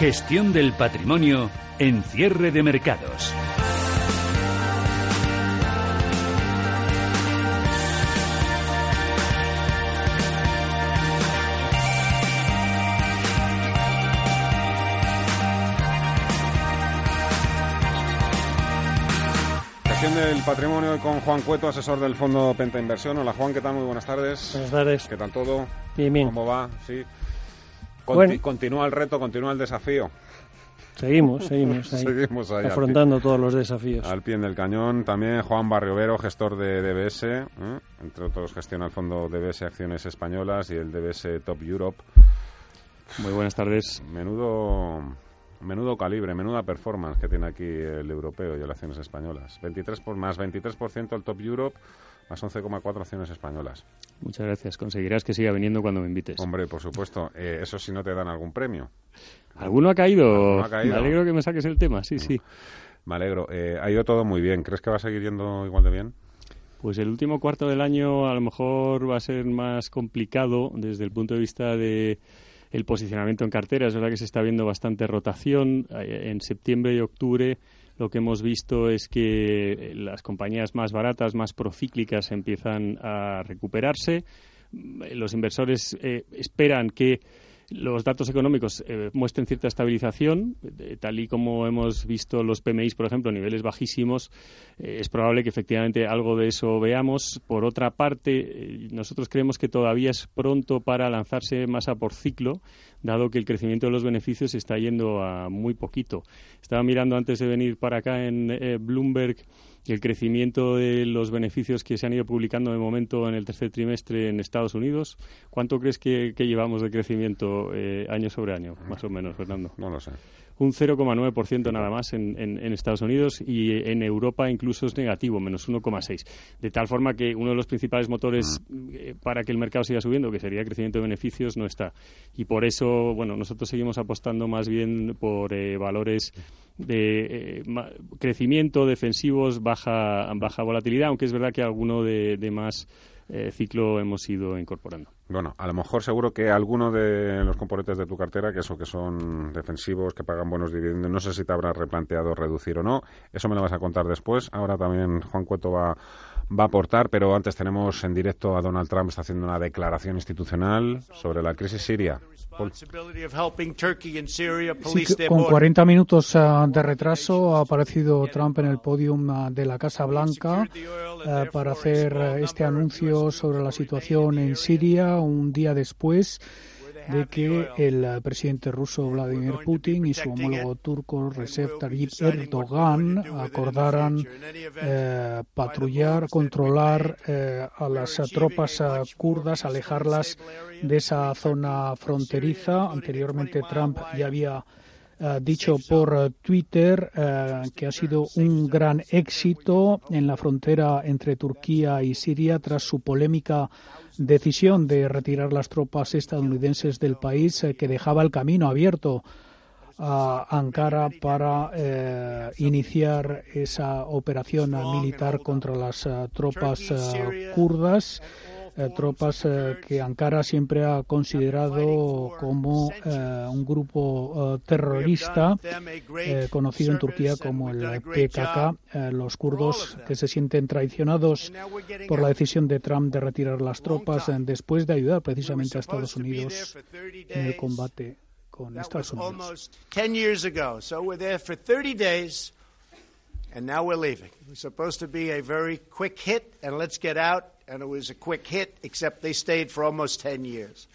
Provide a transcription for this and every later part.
Gestión del patrimonio en cierre de mercados. Gestión del patrimonio con Juan Cueto, asesor del Fondo Penta Inversión. Hola Juan, ¿qué tal? Muy buenas tardes. Buenas tardes. ¿Qué tal todo? Bien, bien. ¿Cómo va? Sí. Conti- Bueno. Continúa el reto, continúa el desafío. Seguimos, seguimos ahí, Seguimos ahí, al afrontando todos los desafíos. Al pie del cañón. También Juan Barriovero, gestor de DBS. ¿eh? Entre otros, gestiona el fondo DBS Acciones Españolas y el DBS Top Europe. Muy buenas tardes. Menudo, menudo calibre, menuda performance que tiene aquí el europeo y el Acciones Españolas. 23 por, más 23% el Top Europe, más 11,4 acciones españolas. Muchas gracias. Conseguirás que siga viniendo cuando me invites. Hombre, por supuesto, eh, eso si no te dan algún premio. ¿Alguno ha caído? Alguno ha caído. Me alegro que me saques el tema, sí, sí. Me alegro. Eh, ha ido todo muy bien. ¿Crees que va a seguir yendo igual de bien? Pues el último cuarto del año a lo mejor va a ser más complicado desde el punto de vista de el posicionamiento en cartera. Es verdad que se está viendo bastante rotación. Eh, En septiembre y octubre lo que hemos visto es que las compañías más baratas, más procíclicas, empiezan a recuperarse. Los inversores eh, esperan que los datos económicos eh, muestren cierta estabilización, tal y como hemos visto los PMIs, por ejemplo, niveles bajísimos, eh, es probable que efectivamente algo de eso veamos. Por otra parte, eh, nosotros creemos que todavía es pronto para lanzarse más a por ciclo, dado que el crecimiento de los beneficios está yendo a muy poquito. Estaba mirando antes de venir para acá en eh, Bloomberg el crecimiento de los beneficios que se han ido publicando de momento en el tercer trimestre en Estados Unidos. ¿Cuánto crees que, llevamos de crecimiento eh, año sobre año, más o menos, Fernando? No lo sé. Un 0,9% nada más en, en- en Estados Unidos y en Europa incluso es negativo, menos 1,6%. De tal forma que uno de los principales motores eh, para que el mercado siga subiendo, que sería el crecimiento de beneficios, no está. Y por eso, bueno, nosotros seguimos apostando más bien por eh, valores de eh, ma- crecimiento defensivos, baja, baja volatilidad, aunque es verdad que alguno de, de más eh, ciclo hemos ido incorporando. Bueno, a lo mejor seguro que alguno de los componentes de tu cartera, que eso que son defensivos, que pagan buenos dividendos, no sé si te habrás replanteado reducir o no. Eso me lo vas a contar después. Ahora también Juan Cueto va, va a aportar, pero antes tenemos en directo a Donald Trump, está haciendo una declaración institucional sobre la crisis siria. Sí, con 40 minutos ah, de retraso ha aparecido Trump en el podium ah, de la Casa Blanca ah, para hacer este anuncio sobre la situación en Siria un día después de que el ah, presidente ruso Vladimir Putin y su homólogo turco Recep Tayyip Erdogan acordaran eh, patrullar, controlar eh, a las tropas kurdas, alejarlas de esa zona fronteriza. Anteriormente Trump ya había eh, dicho por eh, Twitter eh, que ha sido un gran éxito en la frontera entre Turquía y Siria tras su polémica decisión de retirar las tropas estadounidenses del país eh, que dejaba el camino abierto a Ankara para iniciar esa operación militar contra las tropas kurdas, eh, tropas eh, que Ankara siempre ha considerado como eh, un grupo eh, terrorista conocido en Turquía como el PKK, los kurdos que se sienten traicionados por la decisión de Trump de retirar las tropas después de ayudar precisamente a Estados Unidos en el combate con Estados Unidos. almost 10 years ago. So we're there for 30 days, and now we're leaving. It supposed to be a very quick hit, and let's get out. And it was a quick hit, except they stayed for almost 10 years.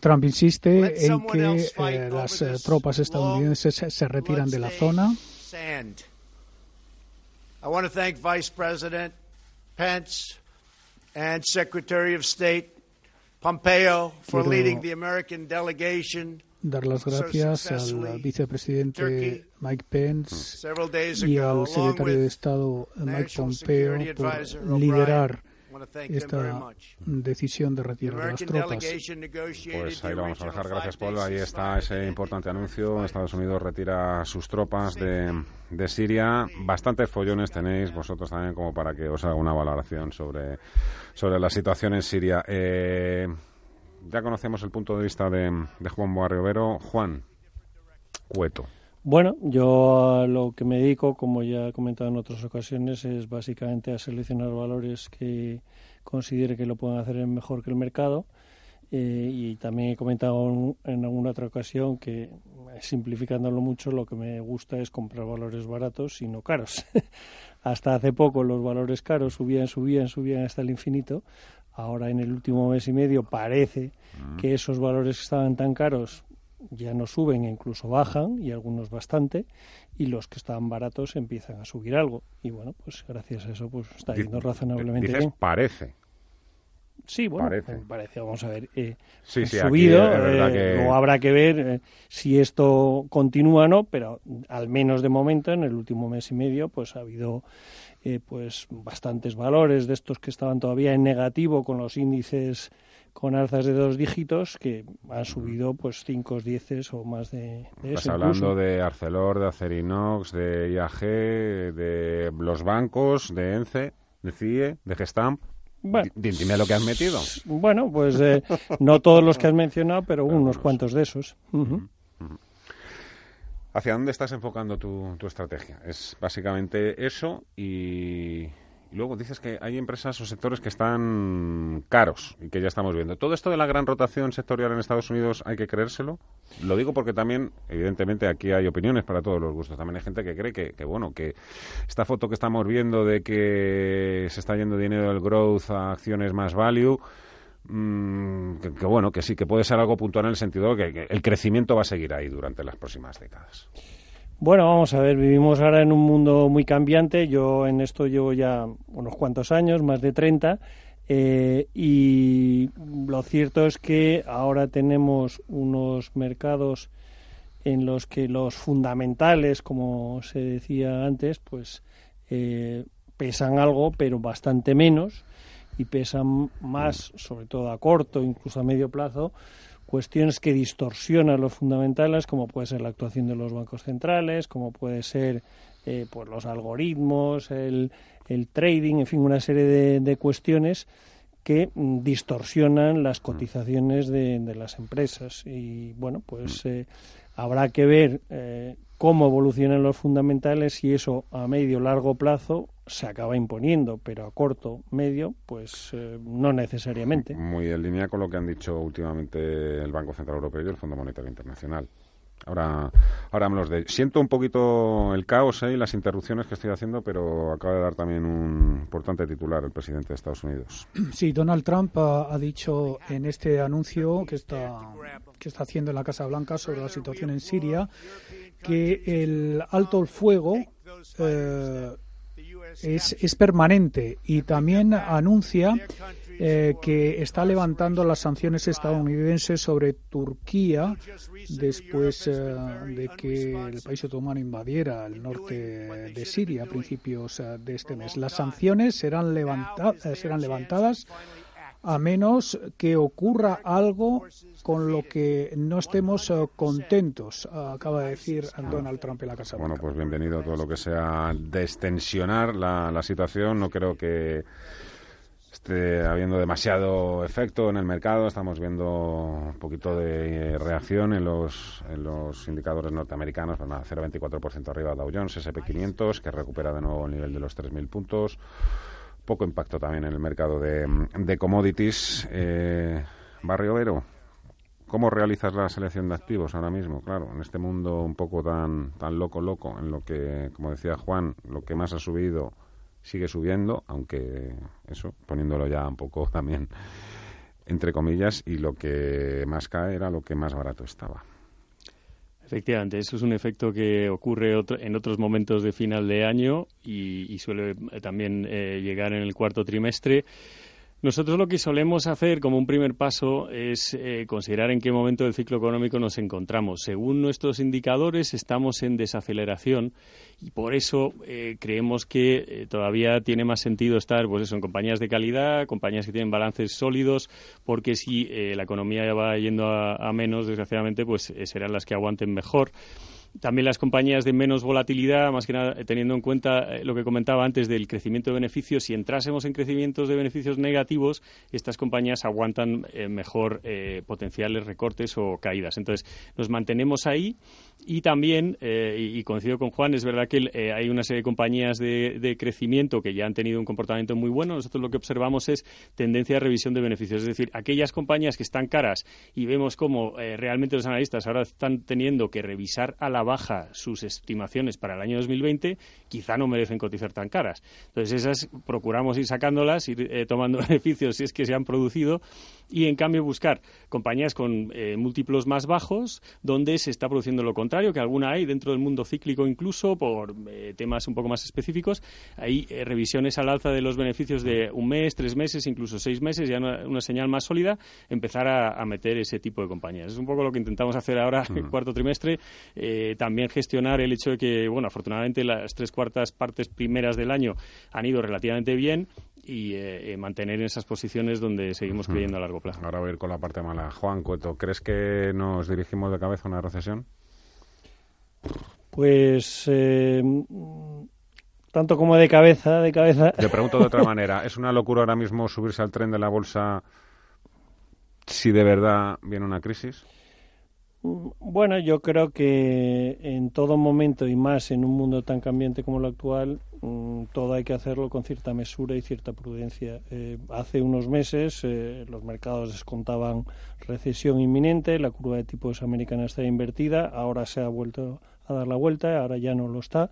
Trump insiste en que eh, las eh, tropas estadounidenses se, se retiran de la zona. I want to thank Vice President Pence and Secretary of State Pompeo for leading the American delegation dar las gracias al vicepresidente Mike Pence y al secretario de Estado Mike Pompeo por liderar esta decisión de retirar las tropas. Pues ahí lo vamos a dejar. Gracias, Paul. Ahí está ese importante anuncio. Estados Unidos retira sus tropas de, de Siria. Bastantes follones tenéis vosotros también como para que os haga una valoración sobre, sobre la situación en Siria. Eh, ya conocemos el punto de vista de, Juan Barriovero. Juan, Cueto. Bueno, yo a lo que me dedico, como ya he comentado en otras ocasiones, es básicamente a seleccionar valores que considere que lo pueden hacer mejor que el mercado. Eh, y también he comentado en alguna otra ocasión que, simplificándolo mucho, lo que me gusta es comprar valores baratos y no caros. hasta hace poco los valores caros subían, subían, subían hasta el infinito. Ahora en el último mes y medio parece mm. que esos valores que estaban tan caros ya no suben e incluso bajan y algunos bastante y los que estaban baratos empiezan a subir algo. Y bueno pues gracias a eso pues está yendo razonablemente dices bien. parece sí bueno parece, vamos a ver eh, sí, sí, subido eh, habrá que ver eh, si esto continúa o no pero al menos de momento en el último mes y medio pues ha habido eh, pues bastantes valores de estos que estaban todavía en negativo con los índices con alzas de dos dígitos que han subido pues cinco, dieces o más de, de Estás hablando de Arcelor, de Acerinox, de IAG, de los bancos, de ENCE, de CIE, de Gestamp. Bueno, dime lo que has metido. Bueno, pues eh, no todos los que has mencionado, pero unos cuantos de esos. ¿Hacia dónde estás enfocando tu, estrategia? Es básicamente eso y, luego dices que hay empresas o sectores que están caros y que ya estamos viendo. ¿Todo esto de la gran rotación sectorial en Estados Unidos hay que creérselo? Lo digo porque también, evidentemente, aquí hay opiniones para todos los gustos. También hay gente que cree que, que bueno, que esta foto que estamos viendo de que se está yendo dinero del growth a acciones más value Mm, que, bueno, que sí, que puede ser algo puntual en el sentido de que, el crecimiento va a seguir ahí durante las próximas décadas. Bueno, vamos a ver, vivimos ahora en un mundo muy cambiante. Yo en esto llevo ya unos cuantos años, más de 30, eh, y lo cierto es que ahora tenemos unos mercados en los que los fundamentales, como se decía antes, pues eh, pesan algo, pero bastante menos y pesan más, sobre todo a corto, incluso a medio plazo, cuestiones que distorsionan los fundamentales, como puede ser la actuación de los bancos centrales, como puede ser eh, pues los algoritmos, el, el, trading, en fin, una serie de, cuestiones que mm, distorsionan las cotizaciones de, de, las empresas. Y bueno, pues eh, habrá que ver eh, cómo evolucionan los fundamentales y eso a medio largo plazo se acaba imponiendo, pero a corto, medio, pues eh, no necesariamente. Muy en línea con lo que han dicho últimamente el Banco Central Europeo y el Fondo Monetario Internacional. Ahora, ahora me los de. Siento un poquito el caos ¿eh? y las interrupciones que estoy haciendo, pero acaba de dar también un importante titular el presidente de Estados Unidos. Sí, Donald Trump ha, dicho en este anuncio que está, que está haciendo en la Casa Blanca sobre la situación en Siria que el alto el fuego eh, es, es permanente y también anuncia eh, que está levantando las sanciones estadounidenses sobre Turquía después eh, de que el país otomano invadiera el norte de Siria a principios eh, de este mes. Las sanciones serán, serán levantadas a menos que ocurra algo con lo que no estemos eh, contentos, acaba de decir Donald Trump en la Casa Blanca. Bueno, pues bienvenido a todo lo que sea destensionar la, la situación. No creo que esté habiendo demasiado efecto en el mercado. Estamos viendo un poquito de reacción en los, en los indicadores norteamericanos. Pues 0,24% arriba Dow Jones, SP500, que recupera de nuevo el nivel de los 3.000 puntos poco impacto también en el mercado de, de commodities. Eh, Barrio Vero, ¿cómo realizas la selección de activos ahora mismo? Claro, en este mundo un poco tan, tan loco, loco, en lo que, como decía Juan, lo que más ha subido sigue subiendo, aunque eso, poniéndolo ya un poco también entre comillas, y lo que más cae era lo que más barato estaba. Efectivamente, eso es un efecto que ocurre en otros momentos de final de año y, suele eh, también eh, llegar en el cuarto trimestre. Nosotros lo que solemos hacer como un primer paso es eh, considerar en qué momento del ciclo económico nos encontramos. Según nuestros indicadores, estamos en desaceleración y por eso eh, creemos que eh, todavía tiene más sentido estar pues eso, en compañías de calidad, compañías que tienen balances sólidos, porque si la economía va yendo a, a menos, desgraciadamente, pues serán las que aguanten mejor. También las compañías de menos volatilidad, más que nada eh, teniendo en cuenta eh, lo que comentaba antes del crecimiento de beneficios, si entrásemos en crecimientos de beneficios negativos, estas compañías aguantan eh, mejor potenciales recortes o caídas. Entonces, nos mantenemos ahí y también, y, coincido con Juan, es verdad que hay una serie de compañías de, de, crecimiento que ya han tenido un comportamiento muy bueno. Nosotros lo que observamos es tendencia de revisión de beneficios, es decir, aquellas compañías que están caras y vemos cómo realmente los analistas ahora están teniendo que revisar a la baja sus estimaciones para el año 2020, quizá no merecen cotizar tan caras. Entonces, esas procuramos ir sacándolas, ir eh, tomando beneficios si es que se han producido y, en cambio, buscar compañías con eh, múltiplos más bajos donde se está produciendo lo contrario, que alguna hay dentro del mundo cíclico incluso por eh, temas un poco más específicos. Hay revisiones al alza de los beneficios de un mes, tres meses, incluso seis meses, ya una, señal más sólida, empezar a, meter ese tipo de compañías. Es un poco lo que intentamos hacer ahora, el cuarto trimestre. Eh, también gestionar el hecho de que, bueno, afortunadamente las tres cuartas partes primeras del año han ido relativamente bien y eh, eh, mantener esas posiciones donde seguimos creyendo a largo plazo. Ahora voy a ir con la parte mala. Juan Cueto, ¿crees que nos dirigimos de cabeza a una recesión? Pues tanto como de cabeza, de cabeza. Te pregunto de otra manera. ¿Es una locura ahora mismo subirse al tren de la bolsa si de verdad viene una crisis? Bueno, yo creo que en todo momento y más en un mundo tan cambiante como el actual, mm, todo hay que hacerlo con cierta mesura y cierta prudencia. Eh, hace unos meses eh, los mercados descontaban recesión inminente, la curva de tipos americana está invertida, ahora se ha vuelto a dar la vuelta, ahora ya no lo está.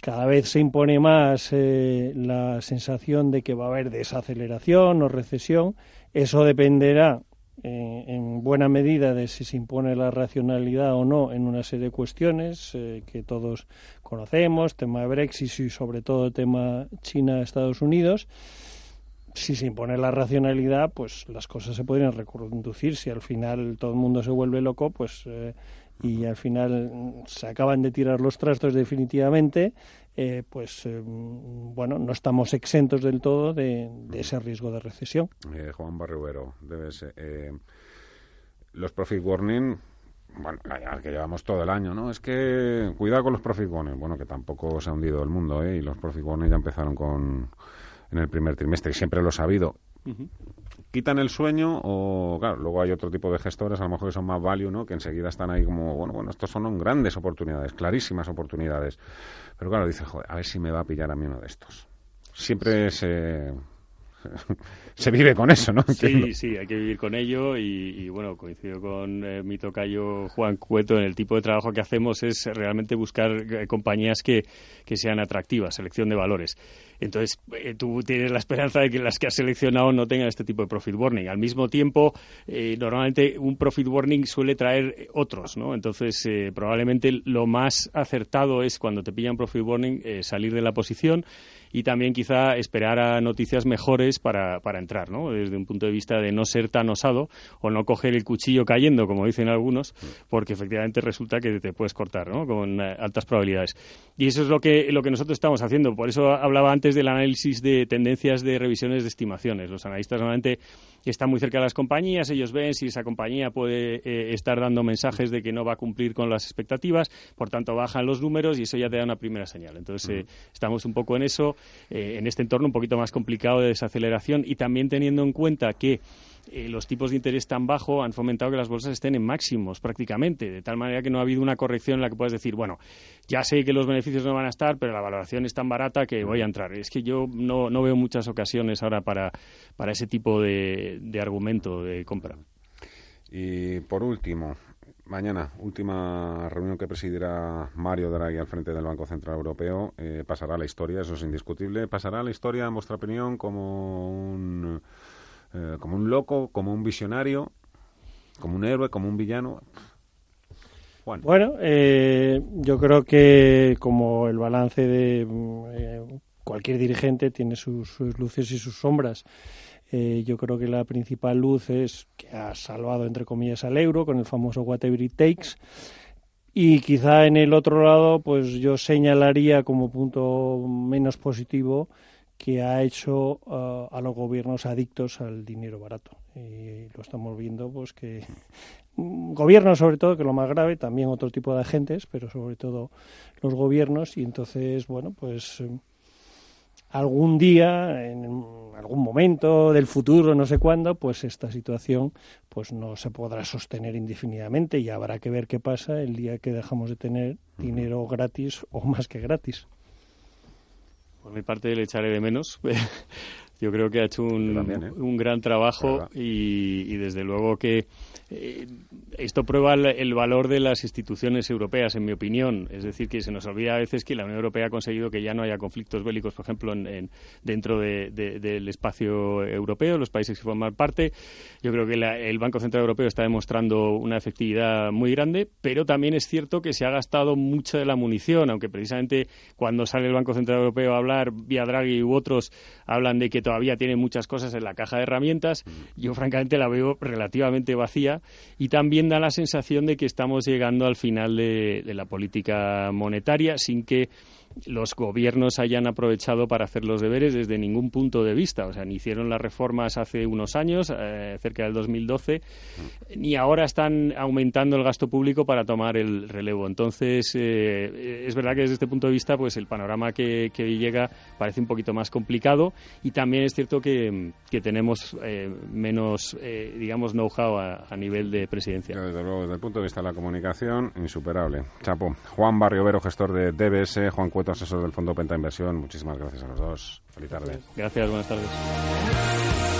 Cada vez se impone más eh, la sensación de que va a haber desaceleración o recesión. Eso dependerá eh, en buena medida de si se impone la racionalidad o no en una serie de cuestiones eh, que todos conocemos, tema de Brexit y sobre todo tema China-Estados Unidos. Si se impone la racionalidad, pues las cosas se podrían reconducir. Si al final todo el mundo se vuelve loco, pues eh, y al final se acaban de tirar los trastos definitivamente, eh, pues eh, bueno, no estamos exentos del todo de, ese riesgo de recesión. Eh, Juan Barrubero, debes, los profit warning, bueno, que llevamos todo el año, ¿no? Es que cuidado con los profit warning, bueno, que tampoco se ha hundido el mundo, ¿eh? Y los profit warning ya empezaron con en el primer trimestre y siempre lo ha habido quitan el sueño o, claro, luego hay otro tipo de gestores, a lo mejor que son más value, ¿no? Que enseguida están ahí como, bueno, bueno, estos son grandes oportunidades, clarísimas oportunidades. Pero claro, dice, joder, a ver si me va a pillar a mí uno de estos. Siempre se se vive con eso, ¿no? Sí, sí, hay que vivir con ello y, bueno, coincido con eh, mi tocayo Juan Cueto en el tipo de trabajo que hacemos es realmente buscar eh, compañías que, que, sean atractivas, selección de valores. Entonces, eh, tú tienes la esperanza de que las que has seleccionado no tengan este tipo de profit warning. Al mismo tiempo, normalmente un profit warning suele traer otros, ¿no? Entonces, probablemente lo más acertado es cuando te pillan profit warning salir de la posición y también quizá esperar a noticias mejores para, para entrar, ¿no? Desde un punto de vista de no ser tan osado o no coger el cuchillo cayendo, como dicen algunos, porque efectivamente resulta que te puedes cortar, ¿no? Con eh, altas probabilidades. Y eso es lo que, lo que nosotros estamos haciendo. Por eso hablaba antes del análisis de tendencias de revisiones de estimaciones. Los analistas normalmente están muy cerca de las compañías, ellos ven si esa compañía puede eh, estar dando mensajes de que no va a cumplir con las expectativas, por tanto bajan los números y eso ya te da una primera señal. Entonces eh, estamos un poco en eso, eh, en este entorno un poquito más complicado de desaceleración y también teniendo en cuenta que eh, los tipos de interés tan bajos han fomentado que las bolsas estén en máximos prácticamente, de tal manera que no ha habido una corrección en la que puedas decir, bueno, ya sé que los beneficios no van a estar, pero la valoración es tan barata que voy a entrar. Es que yo no, veo muchas ocasiones ahora para, para ese tipo de, de argumento de compra. Y por último, Mañana, última reunión que presidirá Mario Draghi al frente del Banco Central Europeo. Eh, pasará la historia, eso es indiscutible. Pasará la historia, en vuestra opinión, como un, eh, como un loco, como un visionario, como un héroe, como un villano. Bueno, eh, yo creo que como el balance de cualquier dirigente tiene sus, luces y sus sombras. Eh, yo creo que la principal luz es que ha salvado, entre comillas, al euro con el famoso whatever it takes. Y quizá en el otro lado, pues yo señalaría como punto menos positivo que ha hecho uh, a los gobiernos adictos al dinero barato. Y lo estamos viendo, pues que gobiernos sobre todo, que lo más grave, también otro tipo de agentes, pero sobre todo los gobiernos. Y entonces, bueno, pues algún día, en algún momento del futuro, no sé cuándo, pues esta situación pues no se podrá sostener indefinidamente y habrá que ver qué pasa el día que dejamos de tener dinero gratis o más que gratis. Por mi parte le echaré de menos. Yo creo que ha hecho un, ¿eh? un gran trabajo y, y, desde luego que eh, esto prueba el, valor de las instituciones europeas, en mi opinión. Es decir, que se nos olvida a veces que la Unión Europea ha conseguido que ya no haya conflictos bélicos, por ejemplo, en, dentro del espacio europeo, los países que forman parte. Yo creo que el Banco Central Europeo está demostrando una efectividad muy grande, pero también es cierto que se ha gastado mucha de la munición, aunque precisamente cuando sale el Banco Central Europeo a hablar, vía Draghi u otros, hablan de que todavía tiene muchas cosas en la caja de herramientas. Yo, francamente, la veo relativamente vacía y también da la sensación de que estamos llegando al final de, de la política monetaria sin que los gobiernos hayan aprovechado para hacer los deberes desde ningún punto de vista. O sea, ni hicieron las reformas hace unos años, eh, cerca del 2012, ni ahora están aumentando el gasto público para tomar el relevo. Entonces, eh, es verdad que desde este punto de vista, pues el panorama que, que llega parece un poquito más complicado y también es cierto que, tenemos eh, menos, digamos, know-how a, nivel de presidencia. Desde luego, desde el punto de vista de la comunicación, insuperable. Chapo. Juan Barriovero, gestor de DBS, Juan Cueto, asesor del Fondo Penta Inversión. Muchísimas gracias a los dos. Feliz tarde. Gracias, buenas tardes.